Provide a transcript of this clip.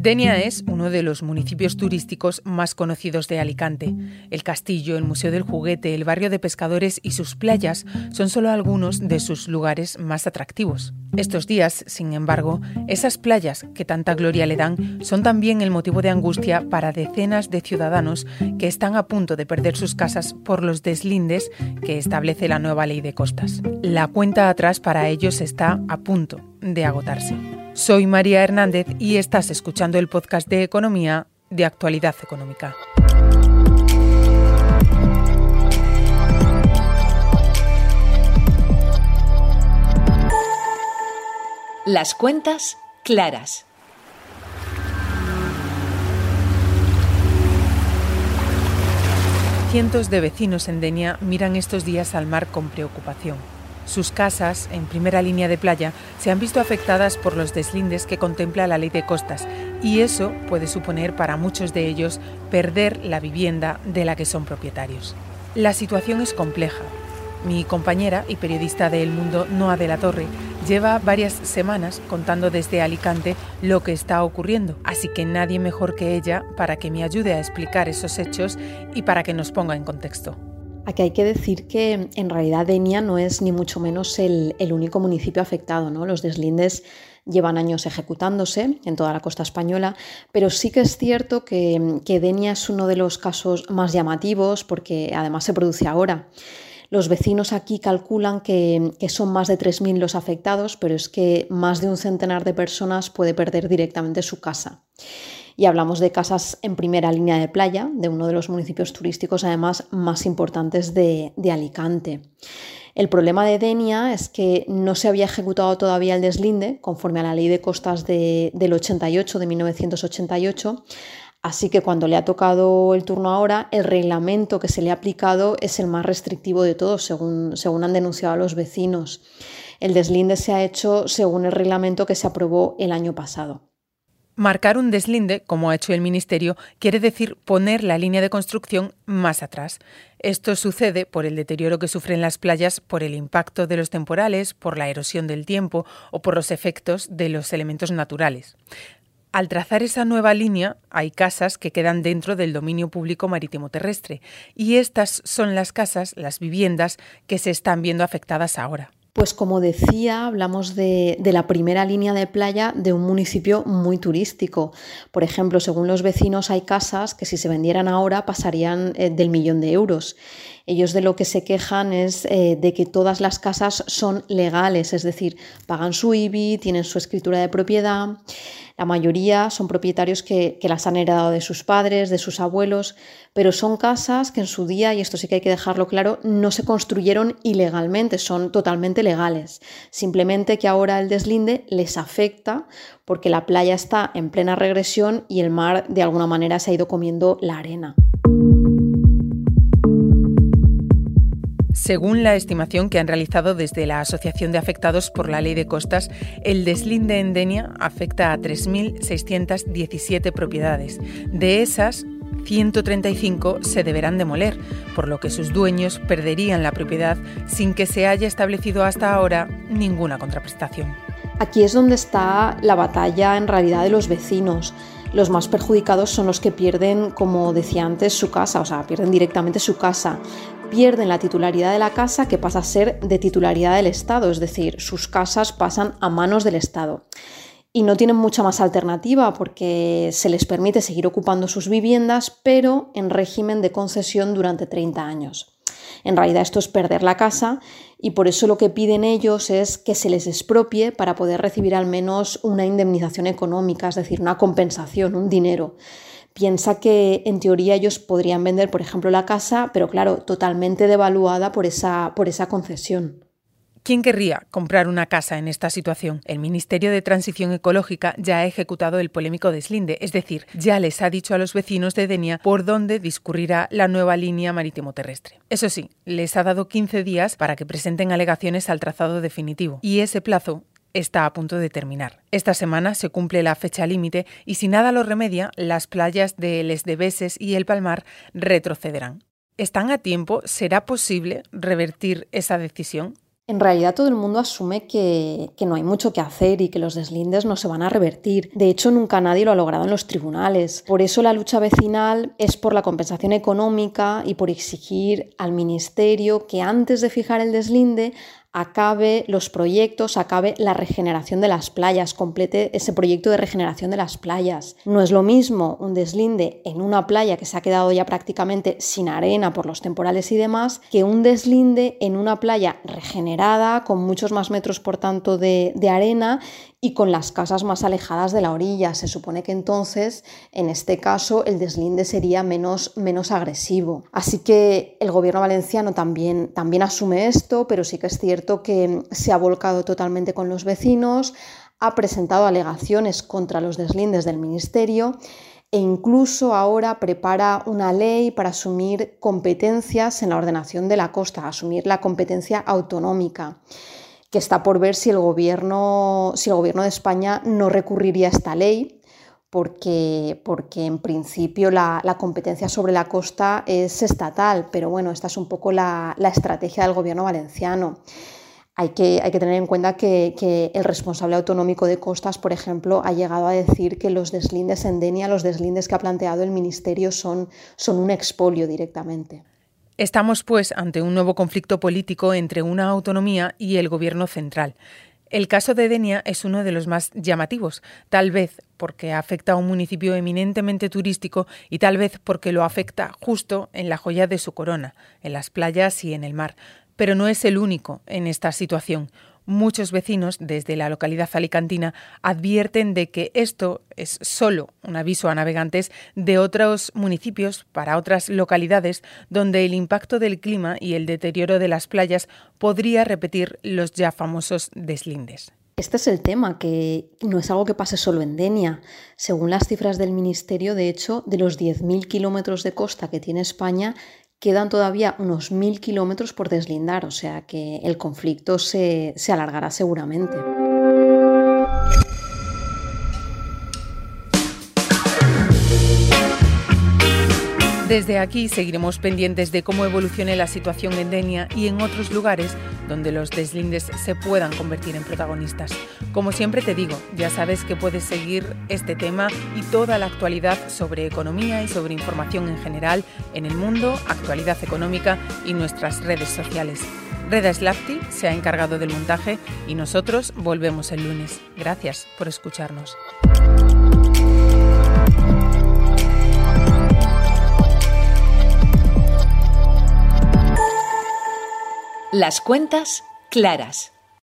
Denia es uno de los municipios turísticos más conocidos de Alicante. El castillo, el Museo del Juguete, el barrio de pescadores y sus playas son solo algunos de sus lugares más atractivos. Estos días, sin embargo, esas playas que tanta gloria le dan son también el motivo de angustia para decenas de ciudadanos que están a punto de perder sus casas por los deslindes que establece la nueva ley de costas. La cuenta atrás para ellos está a punto de agotarse. Soy María Hernández y estás escuchando el podcast de Economía de Actualidad Económica. Las cuentas claras. Cientos de vecinos en Denia miran estos días al mar con preocupación. Sus casas, en primera línea de playa, se han visto afectadas por los deslindes que contempla la ley de costas y eso puede suponer para muchos de ellos perder la vivienda de la que son propietarios. La situación es compleja. Mi compañera y periodista de El Mundo, Noa de la Torre, lleva varias semanas contando desde Alicante lo que está ocurriendo, así que nadie mejor que ella para que me ayude a explicar esos hechos y para que nos ponga en contexto. Aquí hay que decir que en realidad Denia no es ni mucho menos el, único municipio afectado. ¿no? Los deslindes llevan años ejecutándose en toda la costa española, pero sí que es cierto que, que Denia es uno de los casos más llamativos porque además se produce ahora. Los vecinos aquí calculan que, que son más de 3.000 los afectados, pero es que más de un centenar de personas puede perder directamente su casa y hablamos de casas en primera línea de playa, de uno de los municipios turísticos además más importantes de, Alicante. El problema de Denia es que no se había ejecutado todavía el deslinde conforme a la ley de costas del 88, de 1988, así que cuando le ha tocado el turno ahora, el reglamento que se le ha aplicado es el más restrictivo de todos, según, según han denunciado los vecinos. El deslinde se ha hecho según el reglamento que se aprobó el año pasado. Marcar un deslinde, como ha hecho el Ministerio, quiere decir poner la línea de construcción más atrás. Esto sucede por el deterioro que sufren las playas por el impacto de los temporales, por la erosión del tiempo o por los efectos de los elementos naturales. Al trazar esa nueva línea, hay casas que quedan dentro del dominio público marítimo terrestre, y estas son las casas, las viviendas, que se están viendo afectadas ahora. Pues como decía, hablamos de, la primera línea de playa de un municipio muy turístico. Por ejemplo, según los vecinos hay casas que si se vendieran ahora pasarían eh, del millón de euros. Ellos de lo que se quejan es eh, de que todas las casas son legales, es decir, pagan su IBI, tienen su escritura de propiedad. La mayoría son propietarios que, las han heredado de sus padres, de sus abuelos, pero son casas que en su día, y esto sí que hay que dejarlo claro, no se construyeron ilegalmente, son totalmente legales. Simplemente que ahora el deslinde les afecta porque la playa está en plena regresión y el mar de alguna manera se ha ido comiendo la arena. Según la estimación que han realizado desde la Asociación de Afectados por la Ley de Costas, el deslinde en Denia afecta a 3.617 propiedades. De esas, 135 se deberán demoler, por lo que sus dueños perderían la propiedad sin que se haya establecido hasta ahora ninguna contraprestación. Aquí es donde está la batalla en realidad de los vecinos. Los más perjudicados son los que pierden, como decía antes, su casa, o sea, pierden directamente su casa pierden la titularidad de la casa que pasa a ser de titularidad del Estado, es decir, sus casas pasan a manos del Estado. Y no tienen mucha más alternativa porque se les permite seguir ocupando sus viviendas, pero en régimen de concesión durante 30 años. En realidad esto es perder la casa y por eso lo que piden ellos es que se les expropie para poder recibir al menos una indemnización económica, es decir, una compensación, un dinero piensa que en teoría ellos podrían vender, por ejemplo, la casa, pero claro, totalmente devaluada por esa, por esa concesión. ¿Quién querría comprar una casa en esta situación? El Ministerio de Transición Ecológica ya ha ejecutado el polémico deslinde, es decir, ya les ha dicho a los vecinos de Denia por dónde discurrirá la nueva línea marítimo terrestre. Eso sí, les ha dado 15 días para que presenten alegaciones al trazado definitivo, y ese plazo está a punto de terminar. Esta semana se cumple la fecha límite y si nada lo remedia, las playas de Les Debeses y El Palmar retrocederán. ¿Están a tiempo? ¿Será posible revertir esa decisión? En realidad todo el mundo asume que, no hay mucho que hacer y que los deslindes no se van a revertir. De hecho, nunca nadie lo ha logrado en los tribunales. Por eso la lucha vecinal es por la compensación económica y por exigir al Ministerio que antes de fijar el deslinde acabe los proyectos, acabe la regeneración de las playas, complete ese proyecto de regeneración de las playas. No es lo mismo un deslinde en una playa que se ha quedado ya prácticamente sin arena por los temporales y demás, que un deslinde en una playa regenerada, con muchos más metros por tanto de, arena y con las casas más alejadas de la orilla. Se supone que entonces, en este caso, el deslinde sería menos, menos agresivo. Así que el gobierno valenciano también, también asume esto, pero sí que es cierto que se ha volcado totalmente con los vecinos, ha presentado alegaciones contra los deslindes del ministerio e incluso ahora prepara una ley para asumir competencias en la ordenación de la costa, asumir la competencia autonómica que está por ver si el gobierno, si el gobierno de España no recurriría a esta ley, porque, porque en principio la, competencia sobre la costa es estatal, pero bueno, esta es un poco la, estrategia del gobierno valenciano. Hay que, hay que, tener en cuenta que, el responsable autonómico de costas, por ejemplo, ha llegado a decir que los deslindes en Denia, los deslindes que ha planteado el Ministerio, son, son un expolio directamente. Estamos, pues, ante un nuevo conflicto político entre una autonomía y el gobierno central. El caso de Denia es uno de los más llamativos, tal vez porque afecta a un municipio eminentemente turístico y tal vez porque lo afecta justo en la joya de su corona, en las playas y en el mar. Pero no es el único en esta situación. Muchos vecinos desde la localidad alicantina advierten de que esto es solo un aviso a navegantes de otros municipios para otras localidades donde el impacto del clima y el deterioro de las playas podría repetir los ya famosos deslindes. Este es el tema, que no es algo que pase solo en Denia. Según las cifras del Ministerio, de hecho, de los 10.000 kilómetros de costa que tiene España, quedan todavía unos mil kilómetros por deslindar, o sea que el conflicto se, se alargará seguramente. Desde aquí seguiremos pendientes de cómo evolucione la situación en Denia y en otros lugares donde los deslindes se puedan convertir en protagonistas. Como siempre te digo, ya sabes que puedes seguir este tema y toda la actualidad sobre economía y sobre información en general en el mundo, actualidad económica y nuestras redes sociales. Reda Slafty se ha encargado del montaje y nosotros volvemos el lunes. Gracias por escucharnos. Las cuentas claras.